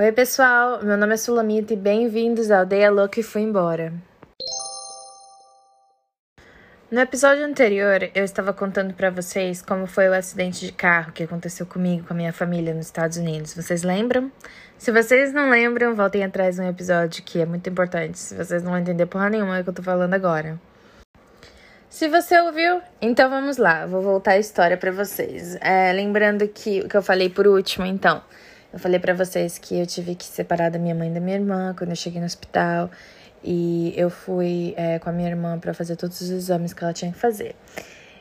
Oi, pessoal. Meu nome é Sulamita e bem-vindos à Aldeia Louca e Fui Embora. No episódio anterior, eu estava contando para vocês como foi o acidente de carro que aconteceu comigo, com a minha família nos Estados Unidos. Vocês lembram? Se vocês não lembram, voltem atrás de um episódio que é muito importante. Se vocês não vão entender porra nenhuma é o que eu tô falando agora. Se você ouviu, então vamos lá, vou voltar a história para vocês. É, lembrando que o que eu falei por último, então. Eu falei para vocês que eu tive que separar da minha mãe e da minha irmã quando eu cheguei no hospital. E eu fui é, com a minha irmã para fazer todos os exames que ela tinha que fazer.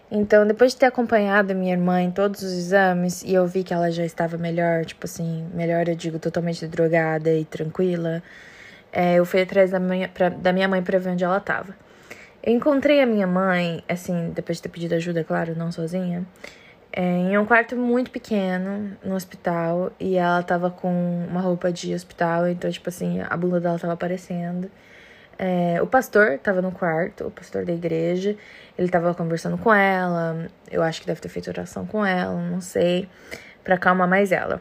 Então, depois de ter acompanhado a minha irmã em todos os exames e eu vi que ela já estava melhor, tipo assim, melhor eu digo, totalmente drogada e tranquila, é, eu fui atrás da minha, pra, da minha mãe para ver onde ela estava. Eu encontrei a minha mãe, assim, depois de ter pedido ajuda, claro, não sozinha, é, em um quarto muito pequeno no hospital e ela tava com uma roupa de hospital, então, tipo assim, a bunda dela tava aparecendo. É, o pastor estava no quarto, o pastor da igreja, ele estava conversando com ela, eu acho que deve ter feito oração com ela, não sei, para acalmar mais ela.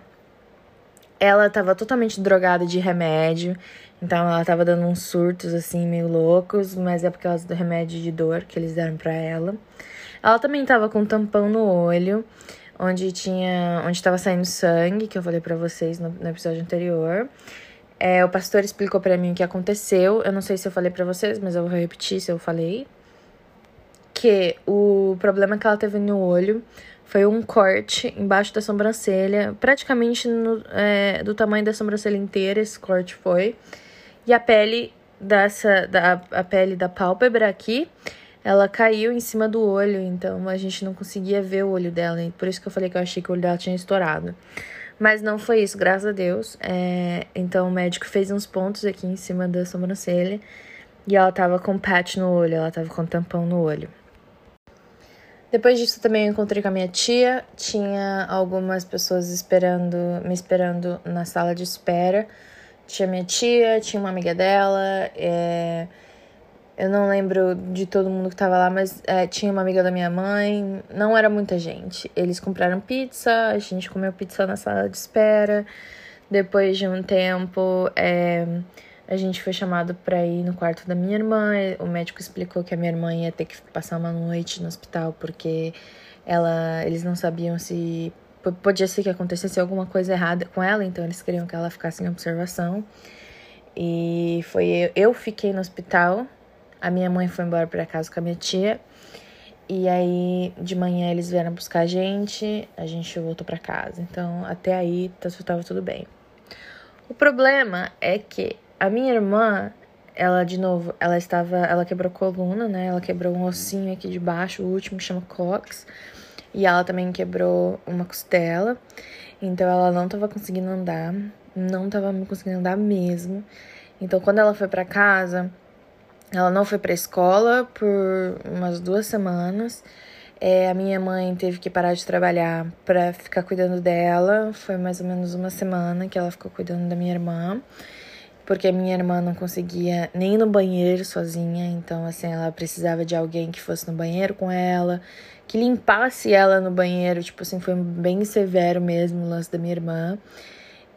Ela estava totalmente drogada de remédio, então ela estava dando uns surtos assim meio loucos, mas é por causa do remédio de dor que eles deram para ela. Ela também estava com um tampão no olho, onde tinha, onde estava saindo sangue, que eu falei para vocês no, no episódio anterior. É, o pastor explicou para mim o que aconteceu. Eu não sei se eu falei para vocês, mas eu vou repetir se eu falei. Que o problema que ela teve no olho foi um corte embaixo da sobrancelha, praticamente no, é, do tamanho da sobrancelha inteira. Esse corte foi. E a pele dessa, da, a pele da pálpebra aqui, ela caiu em cima do olho, então a gente não conseguia ver o olho dela. Por isso que eu falei que eu achei que o olho dela tinha estourado. Mas não foi isso, graças a Deus. É, então o médico fez uns pontos aqui em cima da sobrancelha e ela tava com patch no olho, ela tava com tampão no olho. Depois disso também eu encontrei com a minha tia, tinha algumas pessoas esperando, me esperando na sala de espera. Tinha minha tia, tinha uma amiga dela, é, eu não lembro de todo mundo que tava lá, mas é, tinha uma amiga da minha mãe. Não era muita gente. Eles compraram pizza, a gente comeu pizza na sala de espera. Depois de um tempo, é, a gente foi chamado para ir no quarto da minha irmã. O médico explicou que a minha irmã ia ter que passar uma noite no hospital porque ela, eles não sabiam se podia ser que acontecesse alguma coisa errada com ela, então eles queriam que ela ficasse em observação. E foi eu, eu fiquei no hospital a minha mãe foi embora para casa com a minha tia. E aí, de manhã, eles vieram buscar a gente, a gente voltou para casa. Então, até aí, tava tudo bem. O problema é que a minha irmã, ela, de novo, ela estava, ela quebrou coluna, né? Ela quebrou um ossinho aqui de baixo, o último chama cox. E ela também quebrou uma costela. Então, ela não tava conseguindo andar, não tava conseguindo andar mesmo. Então, quando ela foi para casa, ela não foi para a escola por umas duas semanas. É, a minha mãe teve que parar de trabalhar para ficar cuidando dela. Foi mais ou menos uma semana que ela ficou cuidando da minha irmã, porque a minha irmã não conseguia nem ir no banheiro sozinha. Então, assim, ela precisava de alguém que fosse no banheiro com ela, que limpasse ela no banheiro. Tipo assim, foi bem severo mesmo o lance da minha irmã.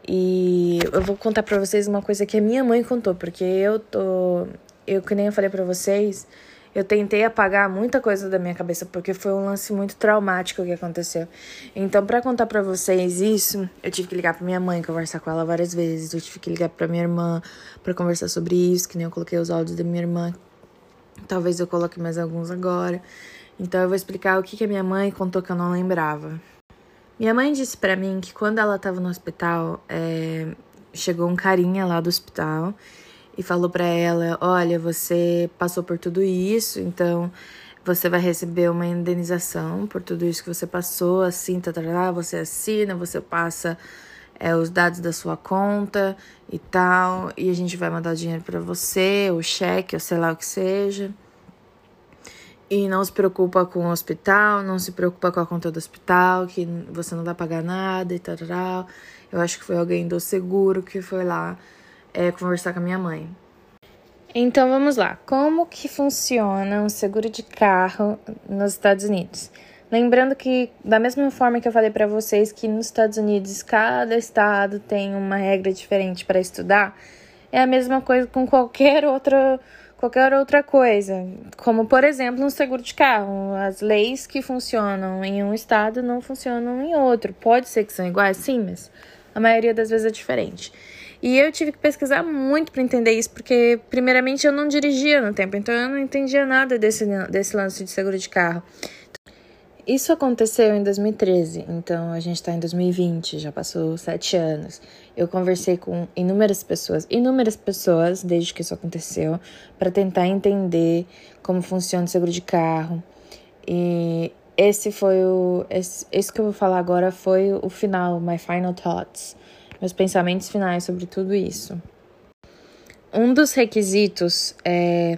E eu vou contar para vocês uma coisa que a minha mãe contou, porque eu tô eu que nem eu falei para vocês, eu tentei apagar muita coisa da minha cabeça porque foi um lance muito traumático que aconteceu. Então, para contar para vocês isso, eu tive que ligar para minha mãe, conversar com ela várias vezes, eu tive que ligar para minha irmã para conversar sobre isso, que nem eu coloquei os áudios da minha irmã. Talvez eu coloque mais alguns agora. Então, eu vou explicar o que, que a minha mãe contou que eu não lembrava. Minha mãe disse para mim que quando ela tava no hospital, é, chegou um carinha lá do hospital e falou para ela: Olha, você passou por tudo isso, então você vai receber uma indenização por tudo isso que você passou, assim, tá, tá, tá, você assina, você passa é, os dados da sua conta e tal, e a gente vai mandar dinheiro para você, o cheque, ou sei lá o que seja. E não se preocupa com o hospital, não se preocupa com a conta do hospital, que você não vai pagar nada e tal. Eu acho que foi alguém do seguro que foi lá é, conversar com a minha mãe. Então vamos lá. Como que funciona um seguro de carro nos Estados Unidos? Lembrando que, da mesma forma que eu falei para vocês que nos Estados Unidos cada estado tem uma regra diferente para estudar, é a mesma coisa com qualquer outra qualquer outra coisa, como por exemplo um seguro de carro. As leis que funcionam em um estado não funcionam em outro. Pode ser que são iguais, sim, mas a maioria das vezes é diferente. E eu tive que pesquisar muito para entender isso, porque primeiramente eu não dirigia no tempo, então eu não entendia nada desse, desse lance de seguro de carro. Isso aconteceu em 2013, então a gente está em 2020, já passou sete anos. Eu conversei com inúmeras pessoas, inúmeras pessoas desde que isso aconteceu, para tentar entender como funciona o seguro de carro. E esse foi o. Esse, esse que eu vou falar agora foi o final, my final thoughts, meus pensamentos finais sobre tudo isso. Um dos requisitos é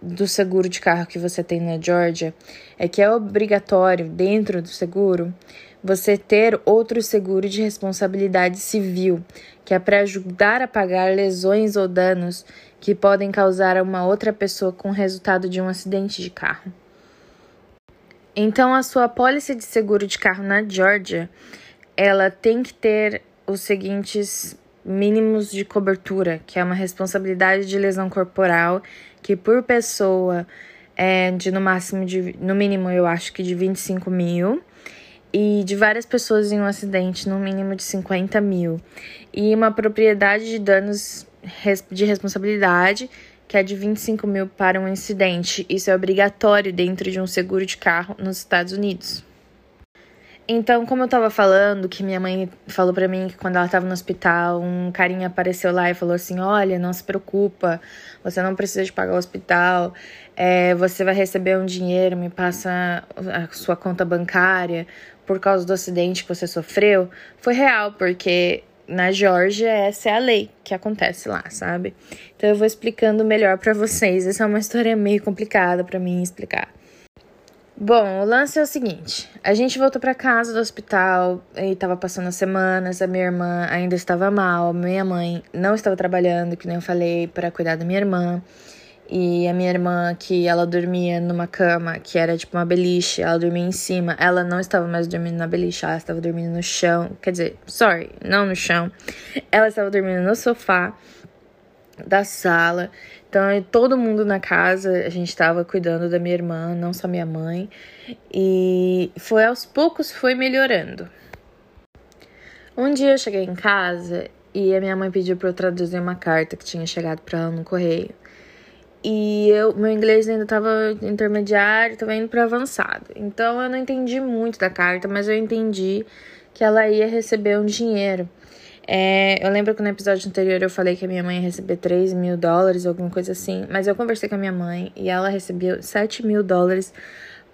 do seguro de carro que você tem na Georgia é que é obrigatório, dentro do seguro, você ter outro seguro de responsabilidade civil, que é para ajudar a pagar lesões ou danos que podem causar a uma outra pessoa com resultado de um acidente de carro. Então, a sua pólice de seguro de carro na Georgia, ela tem que ter os seguintes mínimos de cobertura, que é uma responsabilidade de lesão corporal que por pessoa é de no máximo de no mínimo eu acho que de 25 mil e de várias pessoas em um acidente no mínimo de 50 mil e uma propriedade de danos de responsabilidade que é de 25 mil para um incidente. Isso é obrigatório dentro de um seguro de carro nos Estados Unidos. Então, como eu tava falando, que minha mãe falou para mim que quando ela tava no hospital, um carinha apareceu lá e falou assim: Olha, não se preocupa, você não precisa de pagar o hospital, é, você vai receber um dinheiro, me passa a sua conta bancária por causa do acidente que você sofreu. Foi real, porque na Geórgia essa é a lei que acontece lá, sabe? Então eu vou explicando melhor para vocês. Essa é uma história meio complicada para mim explicar. Bom, o lance é o seguinte: a gente voltou para casa do hospital e tava passando as semanas, a minha irmã ainda estava mal, minha mãe não estava trabalhando, que nem eu falei, para cuidar da minha irmã. E a minha irmã, que ela dormia numa cama que era tipo uma beliche, ela dormia em cima. Ela não estava mais dormindo na beliche, ela estava dormindo no chão. Quer dizer, sorry, não no chão. Ela estava dormindo no sofá da sala. Então, todo mundo na casa, a gente estava cuidando da minha irmã, não só minha mãe. E foi aos poucos foi melhorando. Um dia eu cheguei em casa e a minha mãe pediu para eu traduzir uma carta que tinha chegado para ela no correio. E eu, meu inglês ainda estava intermediário, estava indo para avançado. Então eu não entendi muito da carta, mas eu entendi que ela ia receber um dinheiro. É, eu lembro que no episódio anterior eu falei que a minha mãe ia receber 3 mil dólares, alguma coisa assim. Mas eu conversei com a minha mãe e ela recebeu 7 mil dólares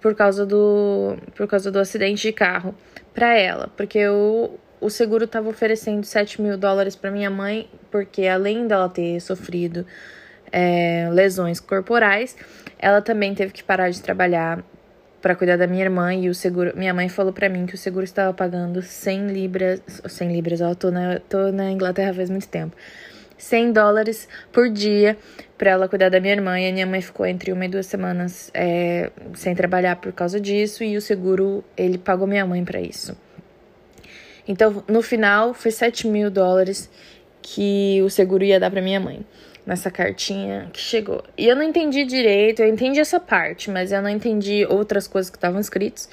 por causa do, por causa do acidente de carro para ela. Porque o, o seguro estava oferecendo 7 mil dólares para minha mãe, porque além dela ter sofrido é, lesões corporais, ela também teve que parar de trabalhar para cuidar da minha irmã e o seguro. Minha mãe falou para mim que o seguro estava pagando 100 libras. 100 libras, ó, tô na, tô na Inglaterra faz muito tempo. 100 dólares por dia para ela cuidar da minha irmã. E a minha mãe ficou entre uma e duas semanas é, sem trabalhar por causa disso. E o seguro, ele pagou minha mãe para isso. Então, no final, foi 7 mil dólares que o seguro ia dar para minha mãe nessa cartinha que chegou. E eu não entendi direito, eu entendi essa parte, mas eu não entendi outras coisas que estavam escritas.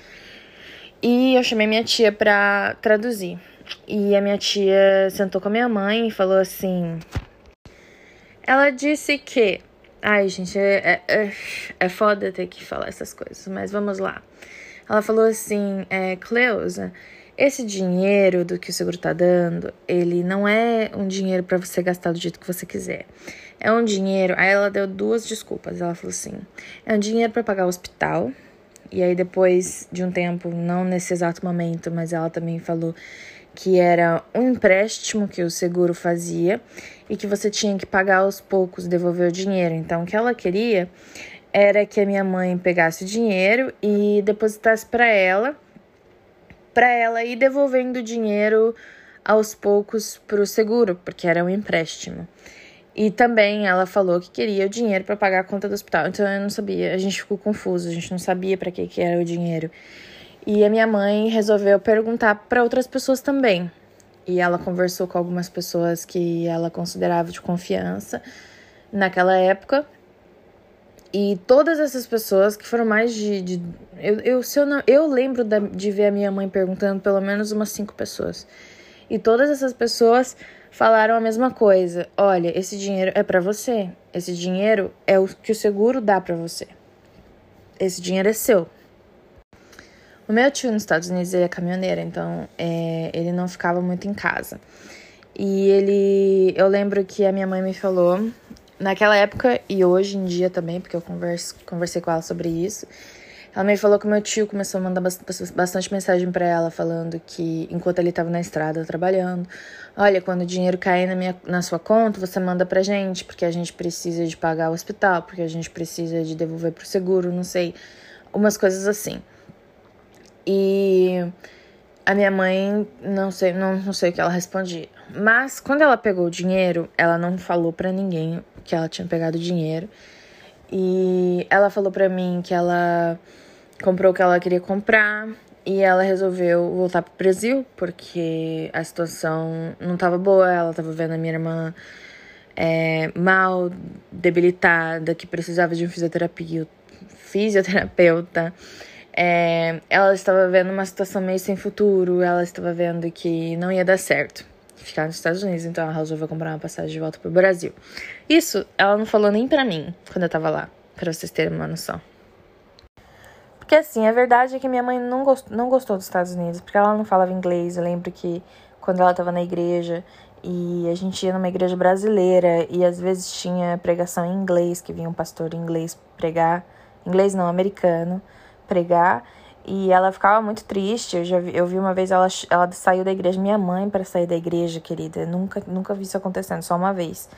E eu chamei minha tia pra traduzir. E a minha tia sentou com a minha mãe e falou assim. Ela disse que. Ai, gente, é, é, é foda ter que falar essas coisas, mas vamos lá. Ela falou assim: é, Cleusa, esse dinheiro do que o seguro tá dando, ele não é um dinheiro para você gastar do jeito que você quiser. É um dinheiro. Aí ela deu duas desculpas. Ela falou assim: é um dinheiro para pagar o hospital. E aí, depois de um tempo, não nesse exato momento, mas ela também falou que era um empréstimo que o seguro fazia e que você tinha que pagar aos poucos, devolver o dinheiro. Então, o que ela queria era que a minha mãe pegasse o dinheiro e depositasse para ela para ela ir devolvendo dinheiro aos poucos para o seguro, porque era um empréstimo. E também ela falou que queria o dinheiro para pagar a conta do hospital. Então eu não sabia, a gente ficou confuso, a gente não sabia para que, que era o dinheiro. E a minha mãe resolveu perguntar para outras pessoas também. E ela conversou com algumas pessoas que ela considerava de confiança naquela época. E todas essas pessoas, que foram mais de. de eu, eu, se eu, não, eu lembro de ver a minha mãe perguntando pelo menos umas cinco pessoas. E todas essas pessoas falaram a mesma coisa. Olha, esse dinheiro é para você. Esse dinheiro é o que o seguro dá para você. Esse dinheiro é seu. O meu tio nos Estados Unidos ele é caminhoneiro, então é, ele não ficava muito em casa. E ele, eu lembro que a minha mãe me falou naquela época e hoje em dia também, porque eu conversei com ela sobre isso. Ela me falou que meu tio começou a mandar bastante mensagem para ela, falando que enquanto ele estava na estrada trabalhando, olha, quando o dinheiro cair na, minha, na sua conta, você manda pra gente, porque a gente precisa de pagar o hospital, porque a gente precisa de devolver pro seguro, não sei, umas coisas assim. E a minha mãe, não sei, não, não sei o que ela respondia. Mas quando ela pegou o dinheiro, ela não falou para ninguém que ela tinha pegado o dinheiro. E ela falou para mim que ela comprou o que ela queria comprar e ela resolveu voltar pro Brasil porque a situação não tava boa, ela tava vendo a minha irmã é, mal, debilitada, que precisava de um fisioterapia, fisioterapeuta. É, ela estava vendo uma situação meio sem futuro, ela estava vendo que não ia dar certo ficar nos Estados Unidos, então ela resolveu comprar uma passagem de volta pro Brasil. Isso ela não falou nem pra mim quando eu tava lá, pra vocês terem uma noção. Porque assim, a verdade é que minha mãe não, não gostou dos Estados Unidos, porque ela não falava inglês. Eu lembro que quando ela estava na igreja e a gente ia numa igreja brasileira e às vezes tinha pregação em inglês, que vinha um pastor inglês pregar, inglês não, americano, pregar. E ela ficava muito triste. Eu já vi, eu vi uma vez ela, ela saiu da igreja, minha mãe para sair da igreja, querida. Eu nunca, nunca vi isso acontecendo, só uma vez.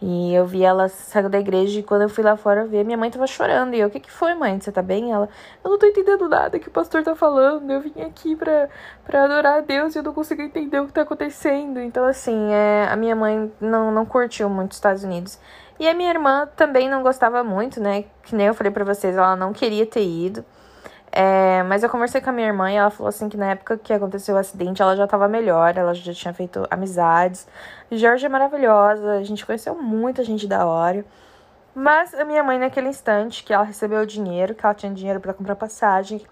E eu vi ela sair da igreja e quando eu fui lá fora ver, minha mãe tava chorando. E eu, o que que foi, mãe? Você tá bem? Ela, eu não tô entendendo nada que o pastor tá falando. Eu vim aqui pra, pra adorar a Deus e eu não consigo entender o que tá acontecendo. Então, assim, é, a minha mãe não, não curtiu muito os Estados Unidos. E a minha irmã também não gostava muito, né? Que nem eu falei pra vocês, ela não queria ter ido. É, mas eu conversei com a minha irmã e ela falou assim que na época que aconteceu o acidente ela já tava melhor, ela já tinha feito amizades. Jorge é maravilhosa, a gente conheceu muita gente da hora. Mas a minha mãe, naquele instante que ela recebeu o dinheiro, que ela tinha dinheiro para comprar passagem,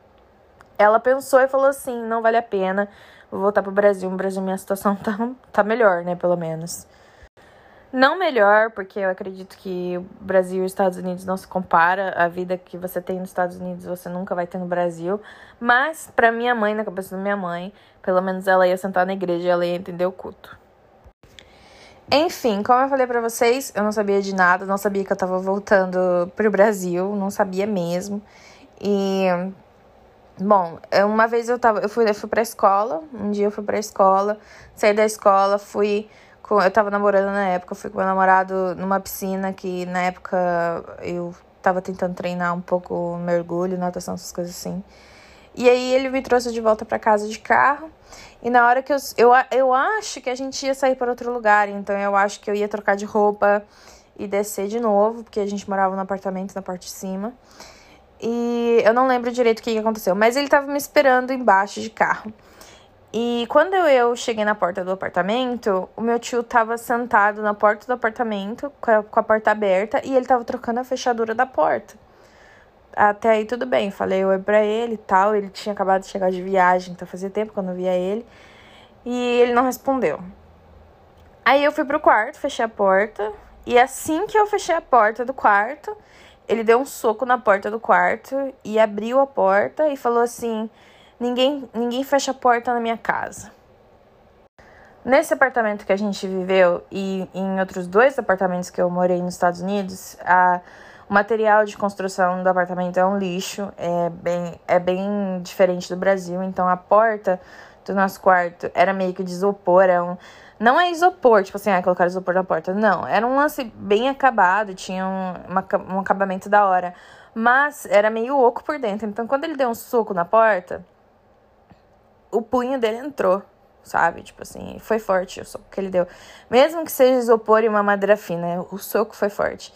ela pensou e falou assim: não vale a pena, vou voltar pro Brasil. No Brasil, minha situação tá, tá melhor, né? Pelo menos. Não melhor, porque eu acredito que o Brasil e os Estados Unidos não se compara. A vida que você tem nos Estados Unidos você nunca vai ter no Brasil. Mas para minha mãe, na cabeça da minha mãe, pelo menos ela ia sentar na igreja e ela ia entender o culto. Enfim, como eu falei para vocês, eu não sabia de nada, não sabia que eu tava voltando pro Brasil, não sabia mesmo. E bom, uma vez eu tava, eu fui, eu fui pra escola, um dia eu fui pra escola, saí da escola, fui com, eu tava namorando na época, fui com meu namorado numa piscina que na época eu tava tentando treinar um pouco mergulho, natação, essas coisas assim. E aí ele me trouxe de volta para casa de carro. E na hora que eu, eu. Eu acho que a gente ia sair para outro lugar. Então eu acho que eu ia trocar de roupa e descer de novo, porque a gente morava no apartamento na parte de cima. E eu não lembro direito o que aconteceu. Mas ele tava me esperando embaixo de carro. E quando eu cheguei na porta do apartamento, o meu tio tava sentado na porta do apartamento, com a, com a porta aberta, e ele tava trocando a fechadura da porta. Até aí tudo bem, falei oi pra ele e tal. Ele tinha acabado de chegar de viagem, então fazia tempo que eu não via ele. E ele não respondeu. Aí eu fui pro quarto, fechei a porta. E assim que eu fechei a porta do quarto, ele deu um soco na porta do quarto e abriu a porta e falou assim: Ninguém, ninguém fecha a porta na minha casa. Nesse apartamento que a gente viveu e em outros dois apartamentos que eu morei nos Estados Unidos, a, o material de construção do apartamento é um lixo, é bem, é bem diferente do Brasil. Então a porta do nosso quarto era meio que de isopor, era um, não é isopor, tipo assim, ah, colocar isopor na porta. Não, era um lance bem acabado, tinha um, uma, um acabamento da hora. Mas era meio oco por dentro. Então quando ele deu um soco na porta, o punho dele entrou, sabe? Tipo assim, foi forte o soco que ele deu. Mesmo que seja isopor e uma madeira fina, o soco foi forte.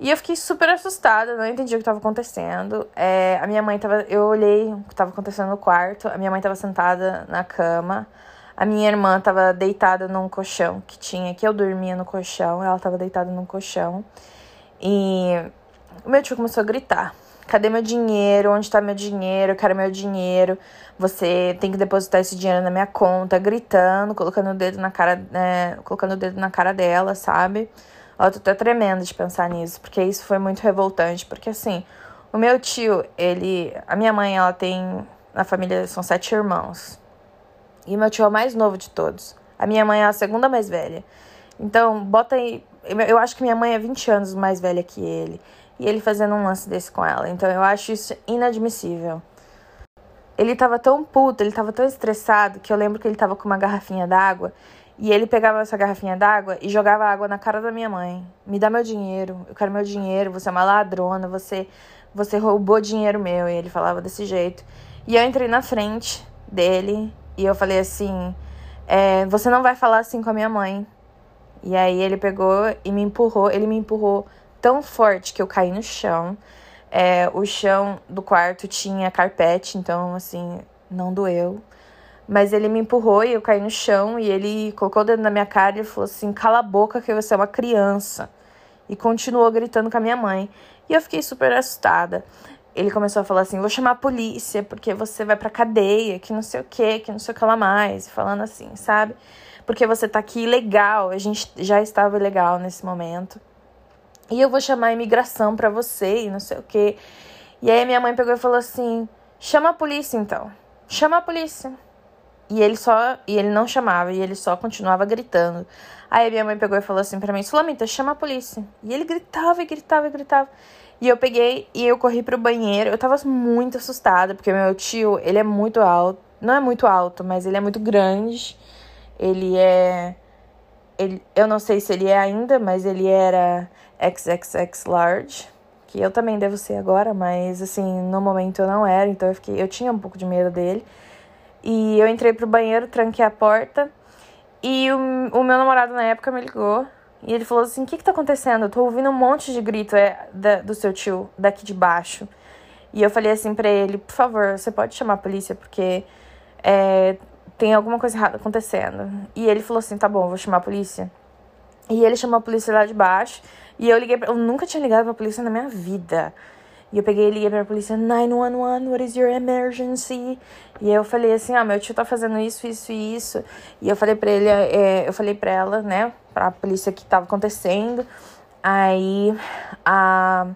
E eu fiquei super assustada, não entendi o que estava acontecendo. É, a minha mãe tava. Eu olhei o que estava acontecendo no quarto. A minha mãe estava sentada na cama. A minha irmã estava deitada num colchão que tinha, que eu dormia no colchão. Ela estava deitada num colchão. E o meu tio começou a gritar. Cadê meu dinheiro? Onde tá meu dinheiro? Eu quero meu dinheiro. Você tem que depositar esse dinheiro na minha conta, gritando, colocando o dedo na cara, né, colocando o dedo na cara dela, sabe? Eu tô até tremendo de pensar nisso, porque isso foi muito revoltante, porque assim, o meu tio, ele, a minha mãe, ela tem na família são sete irmãos. E meu tio é o mais novo de todos. A minha mãe é a segunda mais velha. Então, bota aí, eu acho que minha mãe é 20 anos mais velha que ele e ele fazendo um lance desse com ela. Então eu acho isso inadmissível. Ele tava tão puto, ele tava tão estressado que eu lembro que ele tava com uma garrafinha d'água e ele pegava essa garrafinha d'água e jogava água na cara da minha mãe. Me dá meu dinheiro, eu quero meu dinheiro, você é uma ladrona, você você roubou dinheiro meu. E ele falava desse jeito. E eu entrei na frente dele e eu falei assim: é, Você não vai falar assim com a minha mãe. E aí ele pegou e me empurrou, ele me empurrou tão forte que eu caí no chão. É, o chão do quarto tinha carpete, então, assim, não doeu. Mas ele me empurrou e eu caí no chão e ele colocou o dedo na minha cara e falou assim: cala a boca que você é uma criança. E continuou gritando com a minha mãe. E eu fiquei super assustada. Ele começou a falar assim: vou chamar a polícia porque você vai pra cadeia, que não sei o que, que não sei o que lá mais. Falando assim, sabe? Porque você tá aqui ilegal. A gente já estava ilegal nesse momento. E eu vou chamar a imigração para você e não sei o quê. E aí minha mãe pegou e falou assim: chama a polícia então. Chama a polícia. E ele só. E ele não chamava, e ele só continuava gritando. Aí minha mãe pegou e falou assim pra mim: Sulamita, chama a polícia. E ele gritava e gritava e gritava. E eu peguei e eu corri pro banheiro. Eu tava muito assustada, porque meu tio, ele é muito alto. Não é muito alto, mas ele é muito grande. Ele é. Ele, eu não sei se ele é ainda, mas ele era XXX large, que eu também devo ser agora, mas assim, no momento eu não era, então eu fiquei, eu tinha um pouco de medo dele. E eu entrei pro banheiro, tranquei a porta, e o, o meu namorado na época me ligou e ele falou assim: O que, que tá acontecendo? Eu tô ouvindo um monte de grito é, da, do seu tio daqui de baixo. E eu falei assim pra ele: Por favor, você pode chamar a polícia porque é, tem alguma coisa errada acontecendo. E ele falou assim: Tá bom, vou chamar a polícia. E ele chamou a polícia lá de baixo. E eu liguei, pra, eu nunca tinha ligado pra polícia na minha vida. E eu peguei e liguei pra polícia, 911, what is your emergency? E eu falei assim, ah, meu tio tá fazendo isso, isso e isso. E eu falei pra ele, é, eu falei pra ela, né, pra polícia que tava acontecendo. Aí a,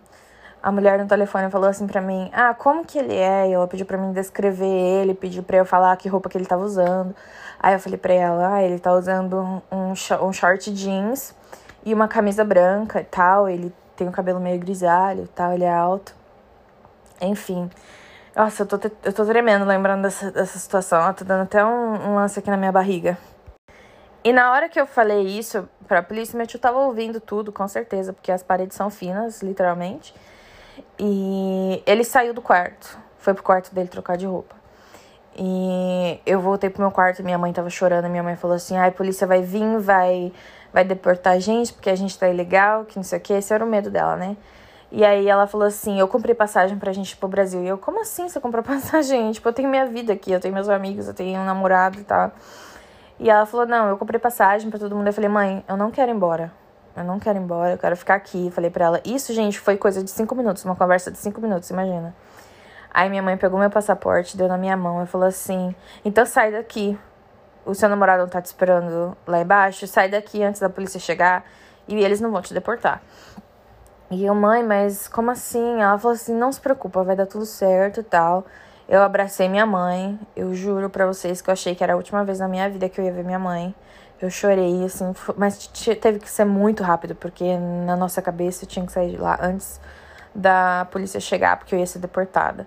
a mulher no telefone falou assim pra mim, ah, como que ele é? E ela pediu pra mim descrever ele, pediu pra eu falar que roupa que ele tava usando. Aí eu falei pra ela, ah, ele tá usando um, um short jeans e uma camisa branca e tal. Ele tem o cabelo meio grisalho e tal, ele é alto. Enfim. Nossa, eu tô, eu tô tremendo lembrando dessa, dessa situação. Ó, tô dando até um, um lance aqui na minha barriga. E na hora que eu falei isso pra polícia, meu tio tava ouvindo tudo, com certeza, porque as paredes são finas, literalmente. E ele saiu do quarto. Foi pro quarto dele trocar de roupa. E eu voltei pro meu quarto, minha mãe tava chorando, minha mãe falou assim: "Ai, a polícia vai vir, vai vai deportar a gente porque a gente tá ilegal, que não sei o que. Esse era o medo dela, né? E aí ela falou assim: Eu comprei passagem pra gente ir pro Brasil. E eu, como assim você comprou passagem? Tipo, eu tenho minha vida aqui, eu tenho meus amigos, eu tenho um namorado e tal. E ela falou: Não, eu comprei passagem pra todo mundo. Eu falei: Mãe, eu não quero ir embora. Eu não quero ir embora, eu quero ficar aqui. Falei pra ela: Isso, gente, foi coisa de cinco minutos, uma conversa de cinco minutos, imagina. Aí minha mãe pegou meu passaporte, deu na minha mão e falou assim: Então sai daqui o seu namorado não tá te esperando lá embaixo, sai daqui antes da polícia chegar e eles não vão te deportar. E eu, mãe, mas como assim? Ela falou assim: não se preocupa, vai dar tudo certo e tal. Eu abracei minha mãe, eu juro pra vocês que eu achei que era a última vez na minha vida que eu ia ver minha mãe. Eu chorei, assim, mas teve que ser muito rápido, porque na nossa cabeça eu tinha que sair de lá antes da polícia chegar, porque eu ia ser deportada.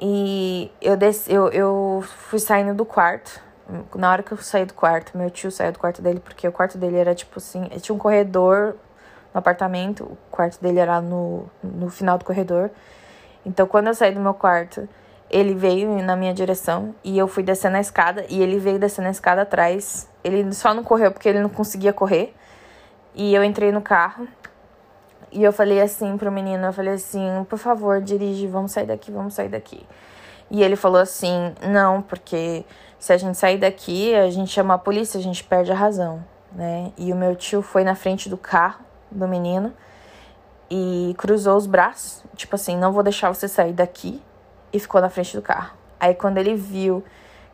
E eu, desci, eu, eu fui saindo do quarto, na hora que eu saí do quarto, meu tio saiu do quarto dele, porque o quarto dele era tipo assim, tinha um corredor no apartamento, o quarto dele era no, no final do corredor. Então quando eu saí do meu quarto, ele veio na minha direção e eu fui descendo a escada e ele veio descendo a escada atrás. Ele só não correu porque ele não conseguia correr. E eu entrei no carro. E eu falei assim pro menino, eu falei assim, por favor, dirige, vamos sair daqui, vamos sair daqui. E ele falou assim, não, porque se a gente sair daqui, a gente chama a polícia, a gente perde a razão, né? E o meu tio foi na frente do carro do menino e cruzou os braços, tipo assim, não vou deixar você sair daqui, e ficou na frente do carro. Aí quando ele viu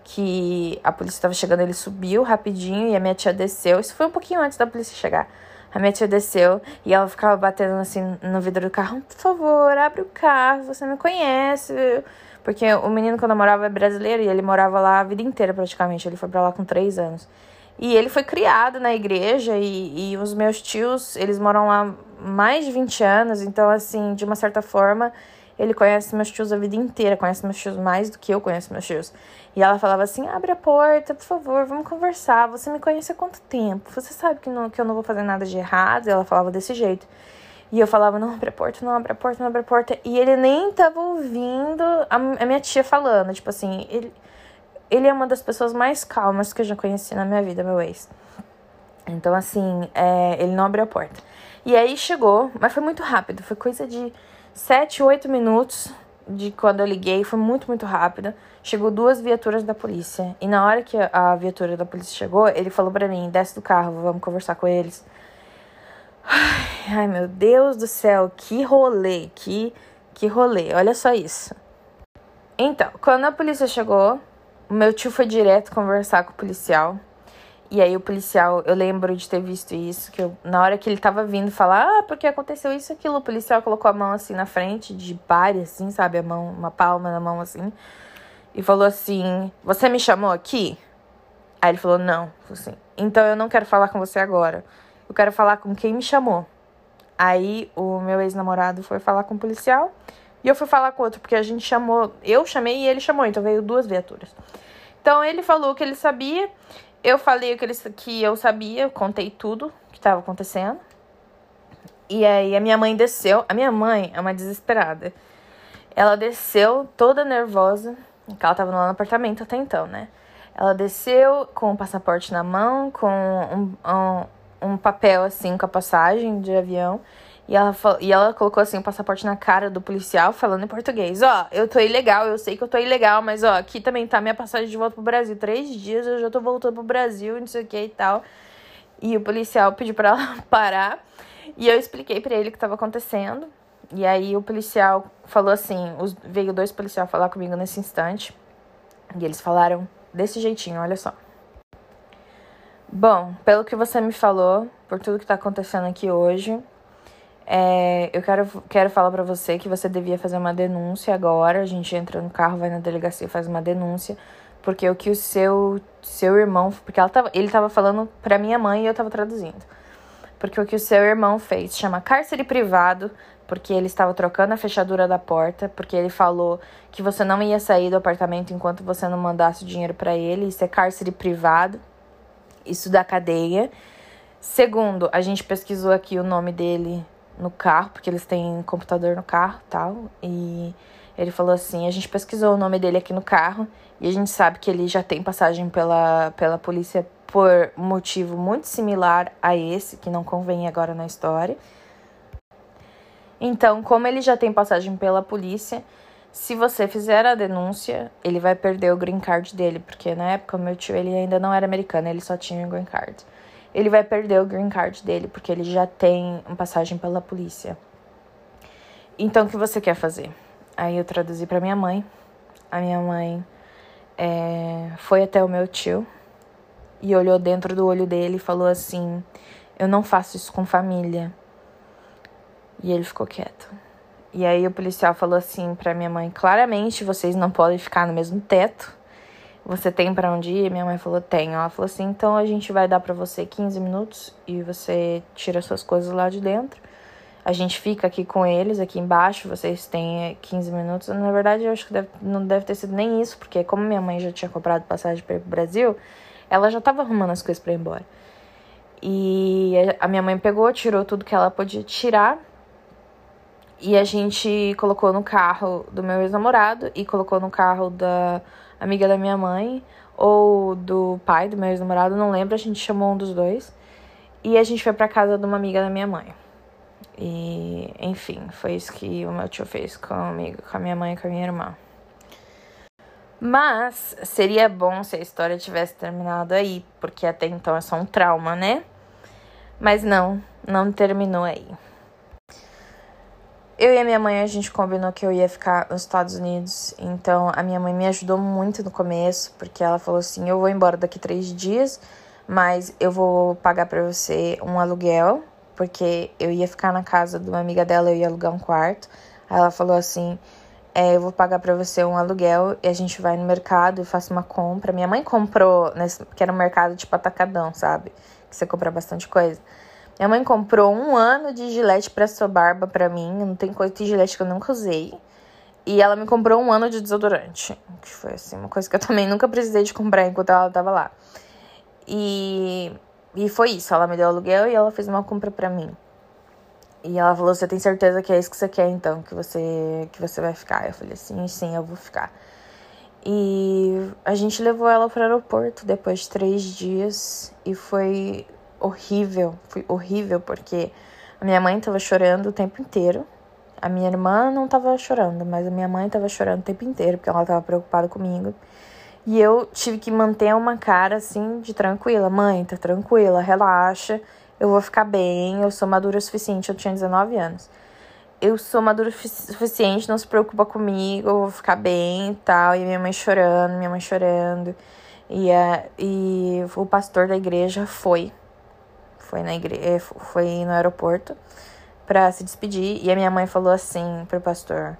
que a polícia estava chegando, ele subiu rapidinho e a minha tia desceu. Isso foi um pouquinho antes da polícia chegar. A minha tia desceu e ela ficava batendo assim no vidro do carro: Por favor, abre o carro, você me conhece. Porque o menino que eu namorava é brasileiro e ele morava lá a vida inteira praticamente. Ele foi pra lá com três anos. E ele foi criado na igreja e, e os meus tios, eles moram lá mais de 20 anos. Então, assim, de uma certa forma, ele conhece meus tios a vida inteira, conhece meus tios mais do que eu conheço meus tios. E ela falava assim: abre a porta, por favor, vamos conversar. Você me conhece há quanto tempo? Você sabe que, não, que eu não vou fazer nada de errado? E ela falava desse jeito. E eu falava: não abre a porta, não abre a porta, não abre a porta. E ele nem tava ouvindo a, a minha tia falando. Tipo assim, ele, ele é uma das pessoas mais calmas que eu já conheci na minha vida, meu ex. Então, assim, é, ele não abriu a porta. E aí chegou, mas foi muito rápido, foi coisa de 7, 8 minutos de quando eu liguei, foi muito, muito rápido. Chegou duas viaturas da polícia. E na hora que a viatura da polícia chegou, ele falou para mim: desce do carro, vamos conversar com eles. Ai, meu Deus do céu, que rolê, que, que rolê. Olha só isso. Então, quando a polícia chegou, meu tio foi direto conversar com o policial. E aí o policial, eu lembro de ter visto isso, que eu, na hora que ele tava vindo falar, ah, porque aconteceu isso aquilo, o policial colocou a mão assim na frente, de pare, assim, sabe? A mão, uma palma na mão assim. E falou assim: Você me chamou aqui? Aí ele falou: Não. Assim, então eu não quero falar com você agora. Eu quero falar com quem me chamou. Aí o meu ex-namorado foi falar com o policial. E eu fui falar com outro, porque a gente chamou. Eu chamei e ele chamou, então veio duas viaturas. Então ele falou o que ele sabia. Eu falei o que, eles, que eu sabia, eu contei tudo que estava acontecendo. E aí a minha mãe desceu. A minha mãe é uma desesperada. Ela desceu toda nervosa, porque ela tava lá no apartamento até então, né? Ela desceu com o passaporte na mão, com um, um, um papel assim com a passagem de avião. E ela, e ela colocou assim o passaporte na cara do policial, falando em português. Ó, eu tô ilegal, eu sei que eu tô ilegal, mas ó, aqui também tá minha passagem de volta pro Brasil. Três dias eu já tô voltando pro Brasil, não sei o que e tal. E o policial pediu pra ela parar. E eu expliquei para ele o que tava acontecendo. E aí o policial falou assim: os, veio dois policiais falar comigo nesse instante. E eles falaram desse jeitinho, olha só. Bom, pelo que você me falou, por tudo que tá acontecendo aqui hoje, é, eu quero, quero falar para você que você devia fazer uma denúncia agora. A gente entra no carro, vai na delegacia, faz uma denúncia. Porque o que o seu, seu irmão. Porque ela tava, ele tava falando pra minha mãe e eu tava traduzindo. Porque o que o seu irmão fez chama cárcere privado, porque ele estava trocando a fechadura da porta, porque ele falou que você não ia sair do apartamento enquanto você não mandasse o dinheiro para ele. Isso é cárcere privado. Isso da cadeia. Segundo, a gente pesquisou aqui o nome dele no carro, porque eles têm computador no carro tal. E ele falou assim: a gente pesquisou o nome dele aqui no carro e a gente sabe que ele já tem passagem pela, pela polícia por motivo muito similar a esse, que não convém agora na história. Então, como ele já tem passagem pela polícia, se você fizer a denúncia, ele vai perder o green card dele, porque na época o meu tio ele ainda não era americano, ele só tinha o green card ele vai perder o green card dele, porque ele já tem uma passagem pela polícia. Então, o que você quer fazer? Aí eu traduzi para minha mãe. A minha mãe é, foi até o meu tio e olhou dentro do olho dele e falou assim: Eu não faço isso com família. E ele ficou quieto. E aí o policial falou assim para minha mãe: Claramente vocês não podem ficar no mesmo teto. Você tem para onde ir? Minha mãe falou: Tenho. Ela falou assim: Então a gente vai dar para você 15 minutos e você tira suas coisas lá de dentro. A gente fica aqui com eles, aqui embaixo. Vocês têm 15 minutos. Na verdade, eu acho que deve, não deve ter sido nem isso, porque como minha mãe já tinha comprado passagem para pro Brasil, ela já tava arrumando as coisas para ir embora. E a minha mãe pegou, tirou tudo que ela podia tirar. E a gente colocou no carro do meu ex-namorado e colocou no carro da amiga da minha mãe ou do pai do meu ex-namorado, não lembro, a gente chamou um dos dois. E a gente foi pra casa de uma amiga da minha mãe. E, enfim, foi isso que o meu tio fez comigo, com a minha mãe e com a minha irmã. Mas seria bom se a história tivesse terminado aí, porque até então é só um trauma, né? Mas não, não terminou aí. Eu e a minha mãe, a gente combinou que eu ia ficar nos Estados Unidos. Então, a minha mãe me ajudou muito no começo, porque ela falou assim: eu vou embora daqui três dias, mas eu vou pagar para você um aluguel, porque eu ia ficar na casa de uma amiga dela, eu ia alugar um quarto. Aí ela falou assim: é, eu vou pagar para você um aluguel e a gente vai no mercado e faço uma compra. Minha mãe comprou, nesse, que era um mercado tipo atacadão, sabe? Que você compra bastante coisa. Minha mãe comprou um ano de gilete pra sua barba pra mim. Não tem coisa de gilete que eu nunca usei. E ela me comprou um ano de desodorante. Que foi assim, uma coisa que eu também nunca precisei de comprar enquanto ela tava lá. E, e foi isso. Ela me deu aluguel e ela fez uma compra pra mim. E ela falou: Você tem certeza que é isso que você quer, então? Que você, que você vai ficar? Eu falei: Sim, sim, eu vou ficar. E a gente levou ela para o aeroporto depois de três dias. E foi horrível, foi horrível porque a minha mãe tava chorando o tempo inteiro. A minha irmã não tava chorando, mas a minha mãe tava chorando o tempo inteiro porque ela tava preocupada comigo. E eu tive que manter uma cara assim de tranquila. Mãe, tá tranquila, relaxa, eu vou ficar bem, eu sou madura o suficiente, eu tinha 19 anos. Eu sou madura o suficiente, não se preocupa comigo, eu vou ficar bem e tal. E minha mãe chorando, minha mãe chorando. E, a, e o pastor da igreja foi foi na igre... Eh, foi no aeroporto para se despedir e a minha mãe falou assim pro pastor.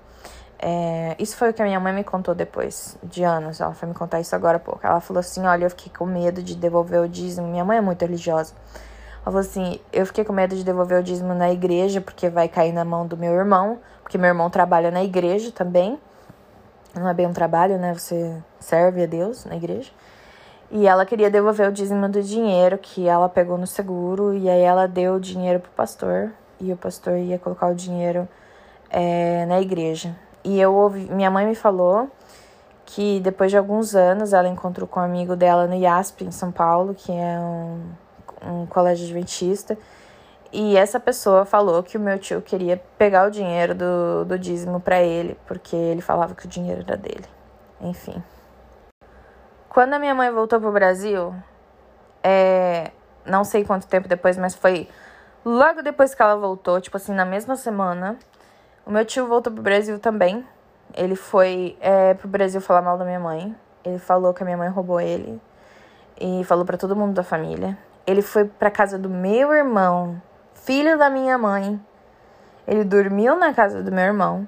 É... isso foi o que a minha mãe me contou depois de anos. Ela foi me contar isso agora há pouco. Ela falou assim: Olha, eu fiquei com medo de devolver o dízimo. Minha mãe é muito religiosa. Ela falou assim: Eu fiquei com medo de devolver o dízimo na igreja porque vai cair na mão do meu irmão, porque meu irmão trabalha na igreja também. Não é bem um trabalho, né? Você serve a Deus na igreja. E ela queria devolver o dízimo do dinheiro que ela pegou no seguro. E aí ela deu o dinheiro pro pastor. E o pastor ia colocar o dinheiro é, na igreja. E eu ouvi, minha mãe me falou que depois de alguns anos ela encontrou com um amigo dela no IASP, em São Paulo, que é um, um colégio adventista. E essa pessoa falou que o meu tio queria pegar o dinheiro do, do dízimo para ele, porque ele falava que o dinheiro era dele. Enfim. Quando a minha mãe voltou pro Brasil, é, não sei quanto tempo depois, mas foi logo depois que ela voltou, tipo assim, na mesma semana. O meu tio voltou pro Brasil também. Ele foi é, pro Brasil falar mal da minha mãe. Ele falou que a minha mãe roubou ele. E falou para todo mundo da família. Ele foi pra casa do meu irmão, filho da minha mãe. Ele dormiu na casa do meu irmão.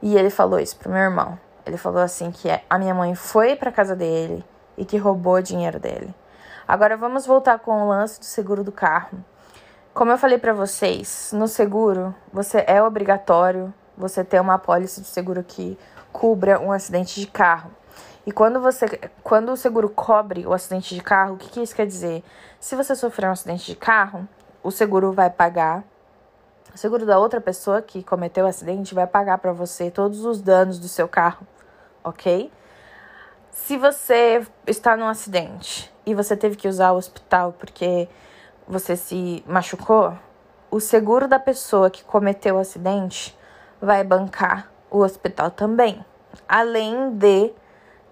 E ele falou isso pro meu irmão. Ele falou assim que a minha mãe foi para casa dele e que roubou o dinheiro dele. Agora vamos voltar com o lance do seguro do carro. Como eu falei para vocês, no seguro você é obrigatório você ter uma apólice de seguro que cubra um acidente de carro. E quando você, quando o seguro cobre o acidente de carro, o que, que isso quer dizer? Se você sofrer um acidente de carro, o seguro vai pagar o seguro da outra pessoa que cometeu o acidente vai pagar para você todos os danos do seu carro ok? Se você está num acidente e você teve que usar o hospital porque você se machucou, o seguro da pessoa que cometeu o acidente vai bancar o hospital também, além de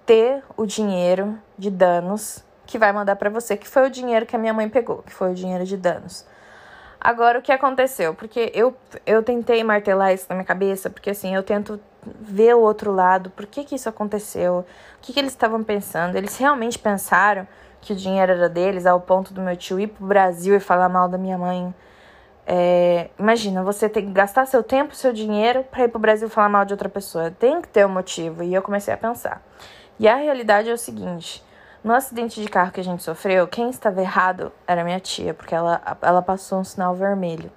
ter o dinheiro de danos que vai mandar para você, que foi o dinheiro que a minha mãe pegou, que foi o dinheiro de danos. Agora, o que aconteceu? Porque eu, eu tentei martelar isso na minha cabeça, porque assim, eu tento ver o outro lado, por que, que isso aconteceu, o que, que eles estavam pensando. Eles realmente pensaram que o dinheiro era deles, ao ponto do meu tio ir pro Brasil e falar mal da minha mãe. É, imagina, você tem que gastar seu tempo, seu dinheiro para ir pro Brasil falar mal de outra pessoa. Tem que ter um motivo. E eu comecei a pensar. E a realidade é o seguinte: no acidente de carro que a gente sofreu, quem estava errado era minha tia, porque ela, ela passou um sinal vermelho.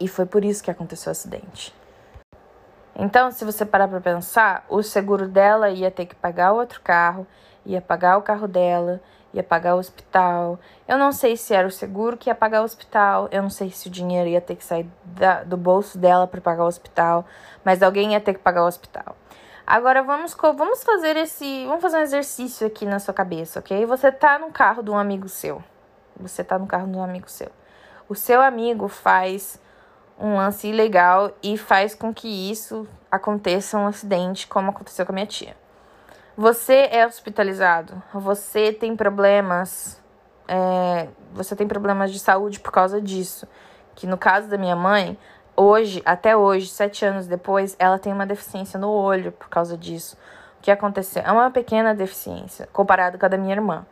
E foi por isso que aconteceu o acidente. Então, se você parar para pensar, o seguro dela ia ter que pagar o outro carro, ia pagar o carro dela, ia pagar o hospital. Eu não sei se era o seguro que ia pagar o hospital, eu não sei se o dinheiro ia ter que sair da, do bolso dela para pagar o hospital, mas alguém ia ter que pagar o hospital. Agora vamos, vamos fazer esse. Vamos fazer um exercício aqui na sua cabeça, ok? Você tá no carro de um amigo seu. Você tá no carro de um amigo seu. O seu amigo faz um lance ilegal e faz com que isso aconteça um acidente como aconteceu com a minha tia. Você é hospitalizado, você tem problemas, é, você tem problemas de saúde por causa disso. Que no caso da minha mãe, hoje, até hoje, sete anos depois, ela tem uma deficiência no olho por causa disso. O que aconteceu? É uma pequena deficiência comparado com a da minha irmã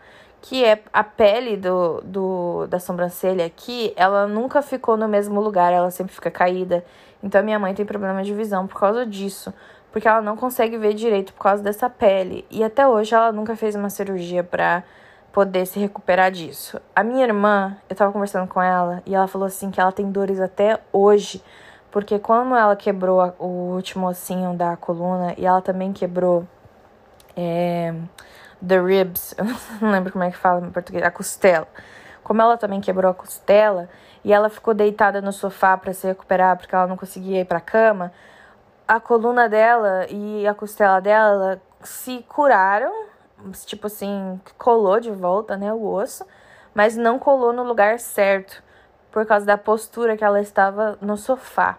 que é a pele do, do, da sobrancelha aqui, ela nunca ficou no mesmo lugar, ela sempre fica caída. Então minha mãe tem problema de visão por causa disso, porque ela não consegue ver direito por causa dessa pele. E até hoje ela nunca fez uma cirurgia para poder se recuperar disso. A minha irmã, eu tava conversando com ela e ela falou assim que ela tem dores até hoje, porque quando ela quebrou o último ossinho da coluna e ela também quebrou é, the ribs, eu não lembro como é que fala em português, a costela. Como ela também quebrou a costela e ela ficou deitada no sofá para se recuperar porque ela não conseguia ir para cama, a coluna dela e a costela dela se curaram, tipo assim, colou de volta, né, o osso, mas não colou no lugar certo por causa da postura que ela estava no sofá.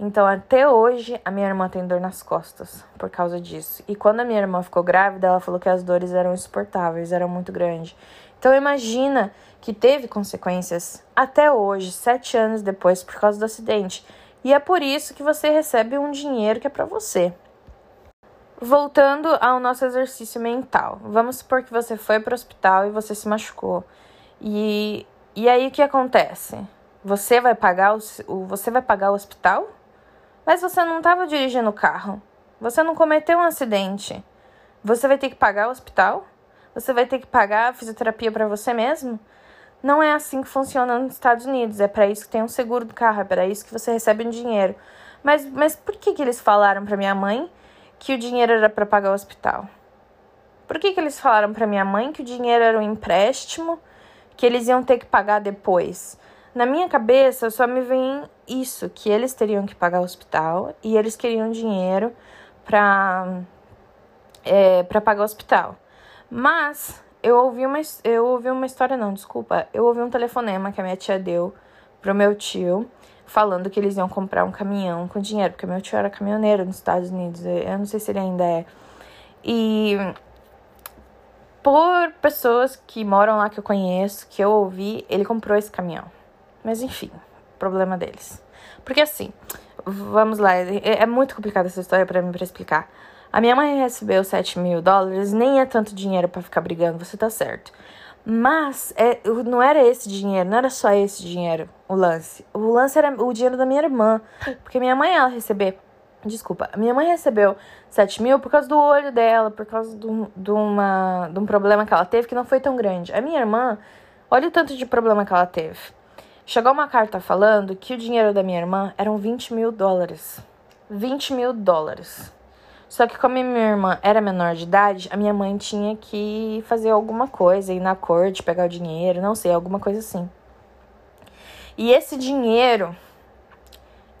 Então, até hoje, a minha irmã tem dor nas costas por causa disso. E quando a minha irmã ficou grávida, ela falou que as dores eram insuportáveis, eram muito grandes. Então, imagina que teve consequências até hoje, sete anos depois, por causa do acidente. E é por isso que você recebe um dinheiro que é para você. Voltando ao nosso exercício mental. Vamos supor que você foi para o hospital e você se machucou. E, e aí o que acontece? Você vai pagar o, você vai pagar o hospital? Mas você não estava dirigindo o carro. Você não cometeu um acidente. Você vai ter que pagar o hospital? Você vai ter que pagar a fisioterapia para você mesmo? Não é assim que funciona nos Estados Unidos. É para isso que tem um seguro do carro, é para isso que você recebe um dinheiro. Mas, mas por que, que eles falaram para minha mãe que o dinheiro era para pagar o hospital? Por que, que eles falaram para minha mãe que o dinheiro era um empréstimo que eles iam ter que pagar depois? Na minha cabeça só me vem isso, que eles teriam que pagar o hospital e eles queriam dinheiro para é, para pagar o hospital. Mas eu ouvi uma eu ouvi uma história não, desculpa. Eu ouvi um telefonema que a minha tia deu pro meu tio falando que eles iam comprar um caminhão com dinheiro, porque meu tio era caminhoneiro nos Estados Unidos. Eu não sei se ele ainda é. E por pessoas que moram lá que eu conheço, que eu ouvi, ele comprou esse caminhão. Mas enfim, problema deles. Porque assim, vamos lá, é, é muito complicada essa história para mim pra explicar. A minha mãe recebeu 7 mil dólares, nem é tanto dinheiro para ficar brigando, você tá certo. Mas é, não era esse dinheiro, não era só esse dinheiro, o lance. O lance era o dinheiro da minha irmã. Porque minha mãe, ela recebeu. Desculpa, minha mãe recebeu 7 mil por causa do olho dela, por causa do, de, uma, de um problema que ela teve que não foi tão grande. A minha irmã, olha o tanto de problema que ela teve. Chegou uma carta falando que o dinheiro da minha irmã eram 20 mil dólares. 20 mil dólares. Só que como minha irmã era menor de idade, a minha mãe tinha que fazer alguma coisa, ir na corte, pegar o dinheiro, não sei, alguma coisa assim. E esse dinheiro,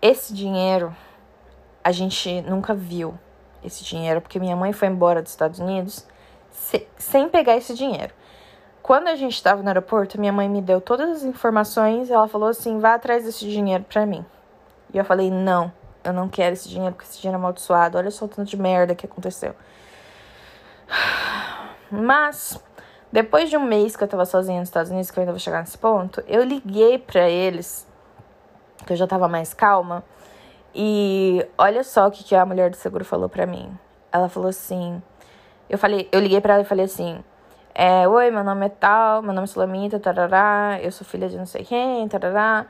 esse dinheiro, a gente nunca viu esse dinheiro, porque minha mãe foi embora dos Estados Unidos sem pegar esse dinheiro. Quando a gente estava no aeroporto, minha mãe me deu todas as informações ela falou assim: vá atrás desse dinheiro pra mim. E eu falei: não, eu não quero esse dinheiro porque esse dinheiro é amaldiçoado. Olha só o tanto de merda que aconteceu. Mas, depois de um mês que eu tava sozinha nos Estados Unidos, que eu ainda vou chegar nesse ponto, eu liguei pra eles, que eu já tava mais calma. E olha só o que, que a mulher do seguro falou pra mim. Ela falou assim. Eu falei, eu liguei para ela e falei assim: é, Oi, meu nome é tal, meu nome é Sulamita, tarará, eu sou filha de não sei quem, tarará.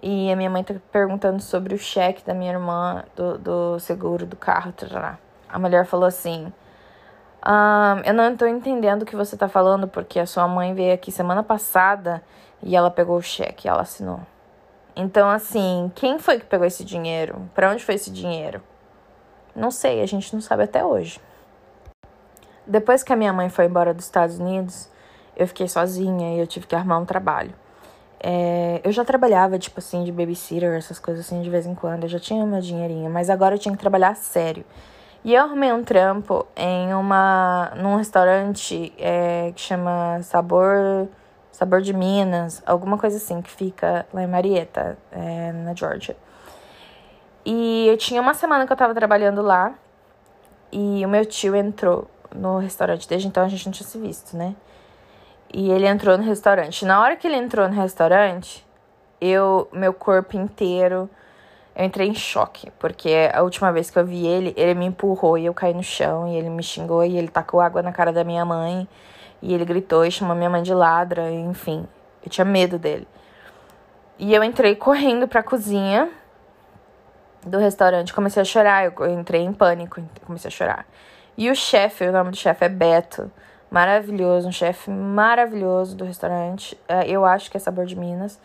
E a minha mãe tá perguntando sobre o cheque da minha irmã do, do seguro do carro, tarará. A mulher falou assim: ah, Eu não tô entendendo o que você tá falando, porque a sua mãe veio aqui semana passada e ela pegou o cheque, ela assinou. Então, assim, quem foi que pegou esse dinheiro? Para onde foi esse dinheiro? Não sei, a gente não sabe até hoje. Depois que a minha mãe foi embora dos Estados Unidos, eu fiquei sozinha e eu tive que arrumar um trabalho. É, eu já trabalhava, tipo assim, de babysitter, essas coisas assim, de vez em quando. Eu já tinha meu dinheirinho, mas agora eu tinha que trabalhar sério. E eu arrumei um trampo em uma, num restaurante é, que chama Sabor, Sabor de Minas, alguma coisa assim, que fica lá em Marietta, é, na Georgia. E eu tinha uma semana que eu tava trabalhando lá. E o meu tio entrou no restaurante. Desde então a gente não tinha se visto, né? E ele entrou no restaurante. Na hora que ele entrou no restaurante, eu, meu corpo inteiro, eu entrei em choque. Porque a última vez que eu vi ele, ele me empurrou e eu caí no chão. E ele me xingou e ele tacou água na cara da minha mãe. E ele gritou e chamou minha mãe de ladra. Enfim, eu tinha medo dele. E eu entrei correndo pra cozinha do restaurante, comecei a chorar. Eu entrei em pânico, comecei a chorar. E o chefe, o nome do chefe é Beto. Maravilhoso, um chefe maravilhoso do restaurante. É, eu acho que é Sabor de Minas.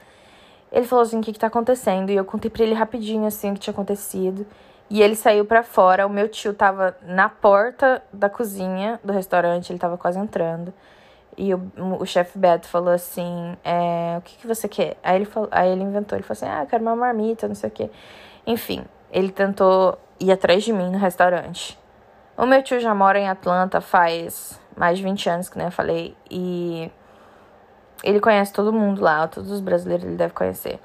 Ele falou assim: o que, que tá acontecendo? E eu contei pra ele rapidinho assim o que tinha acontecido. E ele saiu para fora. O meu tio tava na porta da cozinha do restaurante, ele tava quase entrando. E o, o chefe Beto falou assim: é, o que, que você quer? Aí ele, falou, aí ele inventou, ele falou assim: ah, eu quero uma marmita, não sei o quê. Enfim, ele tentou ir atrás de mim no restaurante. O meu tio já mora em Atlanta faz mais de 20 anos, que nem eu falei, e ele conhece todo mundo lá, todos os brasileiros ele deve conhecer.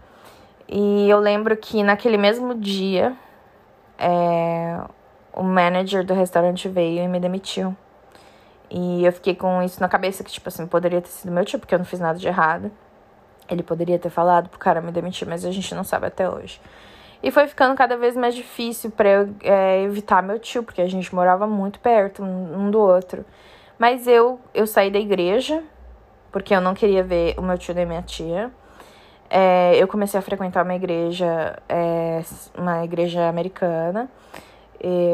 E eu lembro que naquele mesmo dia, é, o manager do restaurante veio e me demitiu. E eu fiquei com isso na cabeça, que, tipo assim, poderia ter sido meu tio, porque eu não fiz nada de errado. Ele poderia ter falado pro cara me demitir, mas a gente não sabe até hoje. E foi ficando cada vez mais difícil para eu é, evitar meu tio, porque a gente morava muito perto um do outro. Mas eu, eu saí da igreja, porque eu não queria ver o meu tio e minha tia. É, eu comecei a frequentar uma igreja, é, uma igreja americana,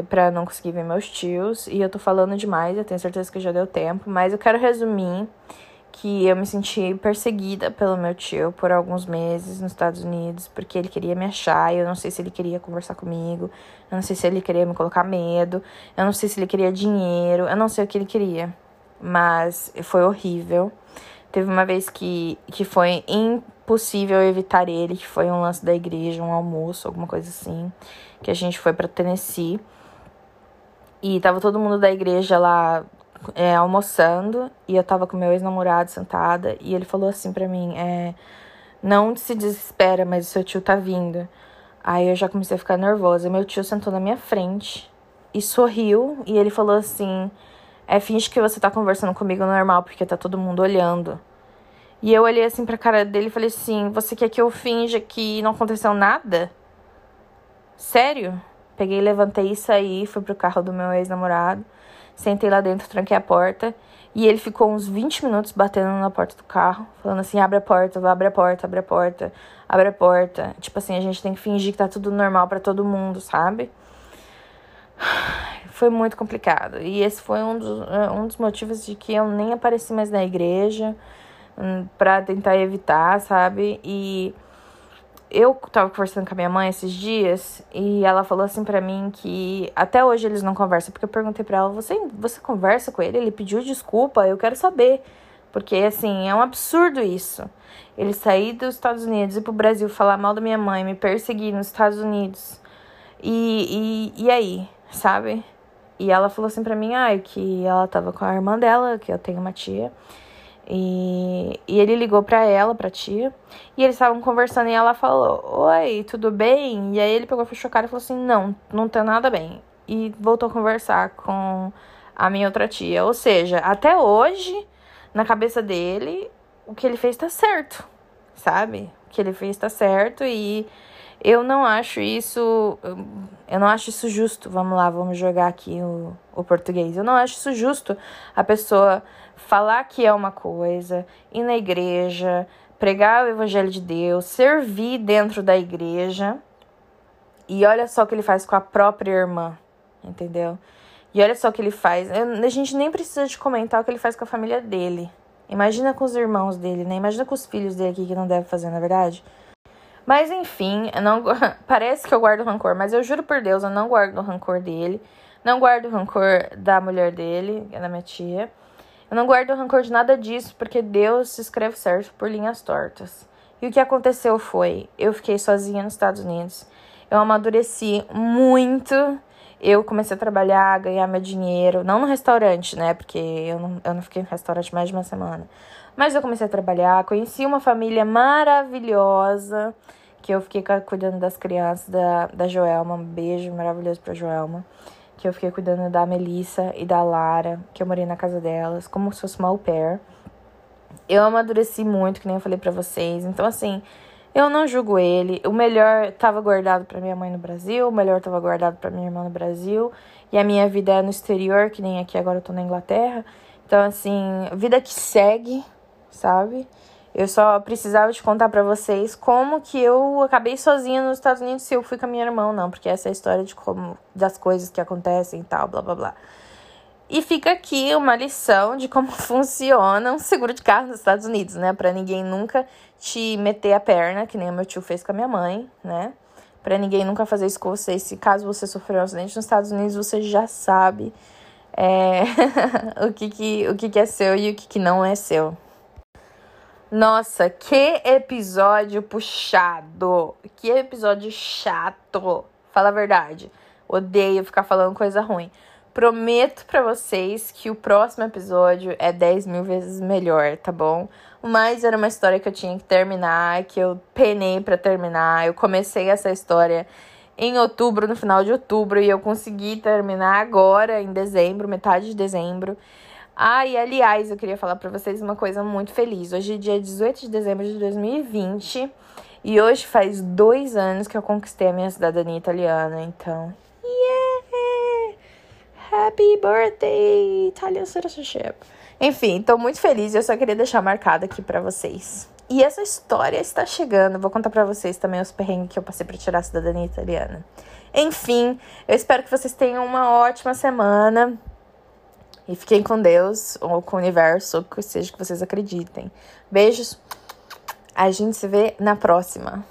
para não conseguir ver meus tios. E eu tô falando demais, eu tenho certeza que já deu tempo, mas eu quero resumir que eu me senti perseguida pelo meu tio por alguns meses nos Estados Unidos, porque ele queria me achar, eu não sei se ele queria conversar comigo, eu não sei se ele queria me colocar medo, eu não sei se ele queria dinheiro, eu não sei o que ele queria, mas foi horrível. Teve uma vez que, que foi impossível evitar ele, que foi um lance da igreja, um almoço, alguma coisa assim, que a gente foi para Tennessee. E tava todo mundo da igreja lá é, almoçando e eu tava com meu ex-namorado sentada e ele falou assim pra mim: é, Não se desespera, mas o seu tio tá vindo. Aí eu já comecei a ficar nervosa. Meu tio sentou na minha frente e sorriu e ele falou assim: É, finge que você tá conversando comigo normal porque tá todo mundo olhando. E eu olhei assim pra cara dele e falei assim: Você quer que eu finja que não aconteceu nada? Sério? Peguei, levantei e saí, fui pro carro do meu ex-namorado. Sentei lá dentro, tranquei a porta. E ele ficou uns 20 minutos batendo na porta do carro, falando assim: abre a porta, abre a porta, abre a porta, abre a porta. Tipo assim, a gente tem que fingir que tá tudo normal para todo mundo, sabe? Foi muito complicado. E esse foi um dos, um dos motivos de que eu nem apareci mais na igreja, hum, pra tentar evitar, sabe? E eu tava conversando com a minha mãe esses dias e ela falou assim para mim que até hoje eles não conversam, porque eu perguntei para ela: "Você você conversa com ele? Ele pediu desculpa? Eu quero saber". Porque assim, é um absurdo isso. Ele sair dos Estados Unidos e pro Brasil falar mal da minha mãe, me perseguir nos Estados Unidos. E e, e aí, sabe? E ela falou assim para mim: "Ai, que ela tava com a irmã dela, que eu tenho uma tia". E, e ele ligou pra ela, pra tia, e eles estavam conversando e ela falou: Oi, tudo bem? E aí ele pegou, foi chocado e falou assim: Não, não tá nada bem. E voltou a conversar com a minha outra tia. Ou seja, até hoje, na cabeça dele, o que ele fez tá certo, sabe? O que ele fez tá certo e eu não acho isso. Eu não acho isso justo. Vamos lá, vamos jogar aqui o, o português. Eu não acho isso justo a pessoa falar que é uma coisa, ir na igreja, pregar o evangelho de Deus, servir dentro da igreja. E olha só o que ele faz com a própria irmã, entendeu? E olha só o que ele faz. A gente nem precisa de comentar o que ele faz com a família dele. Imagina com os irmãos dele, né? Imagina com os filhos dele aqui que não deve fazer, na é verdade. Mas enfim, não parece que eu guardo rancor, mas eu juro por Deus, eu não guardo rancor dele. Não guardo rancor da mulher dele, da minha tia. Eu não guardo rancor de nada disso, porque Deus se escreve certo por linhas tortas. E o que aconteceu foi, eu fiquei sozinha nos Estados Unidos. Eu amadureci muito. Eu comecei a trabalhar, ganhar meu dinheiro, não no restaurante, né? Porque eu não, eu não fiquei no restaurante mais de uma semana. Mas eu comecei a trabalhar, conheci uma família maravilhosa que eu fiquei cuidando das crianças, da, da Joelma. Um beijo maravilhoso pra Joelma. Que eu fiquei cuidando da Melissa e da Lara, que eu morei na casa delas, como se fosse uma au pair. Eu amadureci muito, que nem eu falei pra vocês. Então, assim, eu não julgo ele. O melhor tava guardado para minha mãe no Brasil, o melhor tava guardado para minha irmã no Brasil. E a minha vida é no exterior, que nem aqui agora eu tô na Inglaterra. Então, assim, vida que segue, sabe? Eu só precisava te contar para vocês como que eu acabei sozinha nos Estados Unidos se eu fui com a minha irmã, não, porque essa é a história de como das coisas que acontecem e tal, blá blá blá. E fica aqui uma lição de como funciona um seguro de carro nos Estados Unidos, né? Para ninguém nunca te meter a perna, que nem o meu tio fez com a minha mãe, né? Para ninguém nunca fazer isso com você. Se caso você sofreu um acidente nos Estados Unidos, você já sabe é, o, que, que, o que, que é seu e o que, que não é seu. Nossa, que episódio puxado! Que episódio chato! Fala a verdade. Odeio ficar falando coisa ruim. Prometo para vocês que o próximo episódio é 10 mil vezes melhor, tá bom? Mas era uma história que eu tinha que terminar, que eu penei para terminar. Eu comecei essa história em outubro, no final de outubro, e eu consegui terminar agora, em dezembro, metade de dezembro. Ah, e aliás, eu queria falar para vocês uma coisa muito feliz. Hoje é dia 18 de dezembro de 2020 e hoje faz dois anos que eu conquistei a minha cidadania italiana. Então, yeah! Happy birthday, Italian citizenship! Enfim, tô muito feliz e eu só queria deixar marcado aqui para vocês. E essa história está chegando. Vou contar para vocês também os perrengues que eu passei para tirar a cidadania italiana. Enfim, eu espero que vocês tenham uma ótima semana. E fiquem com Deus, ou com o universo, ou que seja que vocês acreditem. Beijos. A gente se vê na próxima.